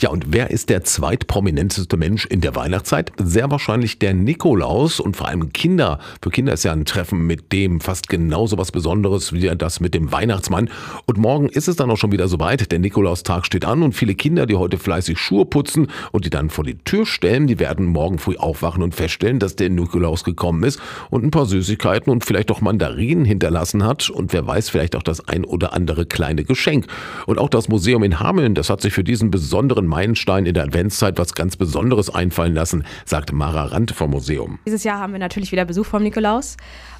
Ja, und wer ist der zweitprominenteste Mensch in der Weihnachtszeit? Sehr wahrscheinlich der Nikolaus und vor allem Kinder. Für Kinder ist ja ein Treffen mit dem fast genauso was Besonderes wie das mit dem Weihnachtsmann. Und morgen ist es dann auch schon wieder soweit. Der Nikolaustag steht an und viele Kinder, die heute fleißig Schuhe putzen und die dann vor die Tür stellen, die werden morgen früh aufwachen und feststellen, dass der Nikolaus gekommen ist und ein paar Süßigkeiten und vielleicht auch Mandarinen hinterlassen hat und wer weiß, vielleicht auch das ein oder andere kleine Geschenk. Und auch das Museum in Hameln, das hat sich für diesen besonderen Meilenstein in der Adventszeit was ganz Besonderes einfallen lassen, sagt Mara Rand vom Museum. Dieses Jahr haben wir natürlich wieder Besuch vom Nikolaus.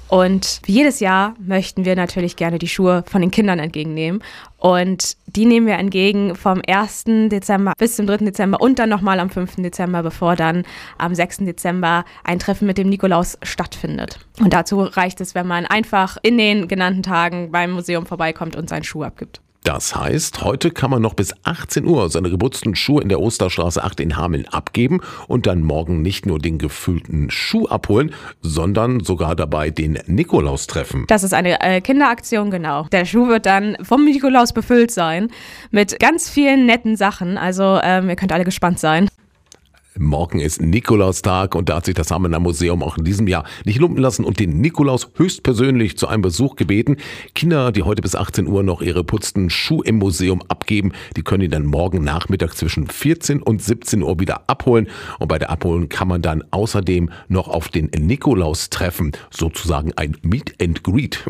Und wie jedes Jahr möchten wir natürlich gerne die Schuhe von den Kindern entgegennehmen. Und die nehmen wir entgegen vom 1. Dezember bis zum 3. Dezember und dann nochmal am 5. Dezember, bevor dann am 6. Dezember ein Treffen mit dem Nikolaus stattfindet. Und dazu reicht es, wenn man einfach in den genannten Tagen beim Museum vorbeikommt und seinen Schuh abgibt. Das heißt, heute kann man noch bis 18 Uhr seine geputzten Schuhe in der Osterstraße 8 in Hameln abgeben und dann morgen nicht nur den gefüllten Schuh abholen, sondern sogar dabei den Nikolaus treffen. Das ist eine äh, Kinderaktion, genau. Der Schuh wird dann vom Nikolaus befüllt sein mit ganz vielen netten Sachen. Also ähm, ihr könnt alle gespannt sein. Morgen ist Nikolaustag und da hat sich das Hamener Museum auch in diesem Jahr nicht lumpen lassen und den Nikolaus höchstpersönlich zu einem Besuch gebeten. Kinder, die heute bis 18 Uhr noch ihre putzten Schuhe im Museum abgeben, die können die dann morgen Nachmittag zwischen 14 und 17 Uhr wieder abholen. Und bei der Abholung kann man dann außerdem noch auf den Nikolaus treffen, sozusagen ein Meet and Greet.